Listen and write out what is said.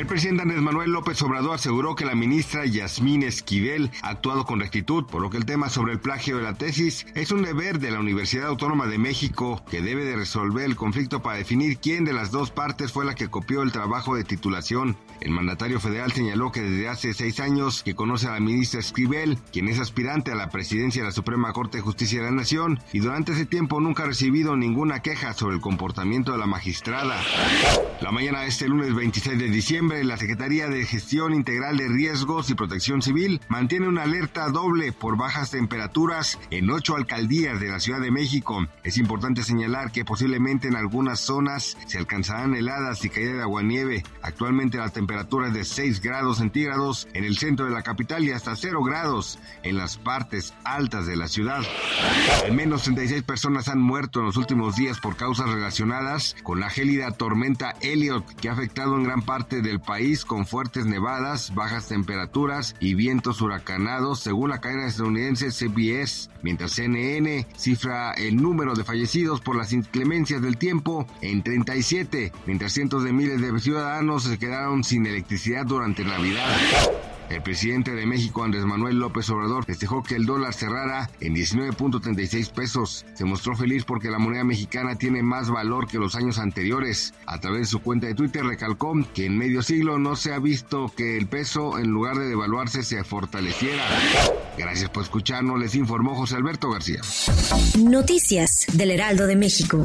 El presidente Andrés Manuel López Obrador aseguró que la ministra Yasmín Esquivel ha actuado con rectitud, por lo que el tema sobre el plagio de la tesis es un deber de la Universidad Autónoma de México, que debe de resolver el conflicto para definir quién de las dos partes fue la que copió el trabajo de titulación. El mandatario federal señaló que desde hace seis años que conoce a la ministra Esquivel, quien es aspirante a la presidencia de la Suprema Corte de Justicia de la Nación, y durante ese tiempo nunca ha recibido ninguna queja sobre el comportamiento de la magistrada. La mañana de este lunes 26 de diciembre, la Secretaría de Gestión Integral de Riesgos y Protección Civil mantiene una alerta doble por bajas temperaturas en ocho alcaldías de la Ciudad de México. Es importante señalar que posiblemente en algunas zonas se alcanzarán heladas y caída de aguanieve. Actualmente la temperatura es de 6 grados centígrados en el centro de la capital y hasta 0 grados en las partes altas de la ciudad. Al menos 36 personas han muerto en los últimos días por causas relacionadas con la gélida tormenta Elliot que ha afectado en gran parte del país con fuertes nevadas, bajas temperaturas y vientos huracanados, según la cadena estadounidense CBS, mientras CNN cifra el número de fallecidos por las inclemencias del tiempo en 37, mientras cientos de miles de ciudadanos se quedaron sin electricidad durante Navidad. El presidente de México, Andrés Manuel López Obrador, festejó que el dólar cerrara en 19.36 pesos. Se mostró feliz porque la moneda mexicana tiene más valor que los años anteriores. A través de su cuenta de Twitter recalcó que en medio siglo no se ha visto que el peso, en lugar de devaluarse, se fortaleciera. Gracias por escucharnos, les informó José Alberto García. Noticias del Heraldo de México.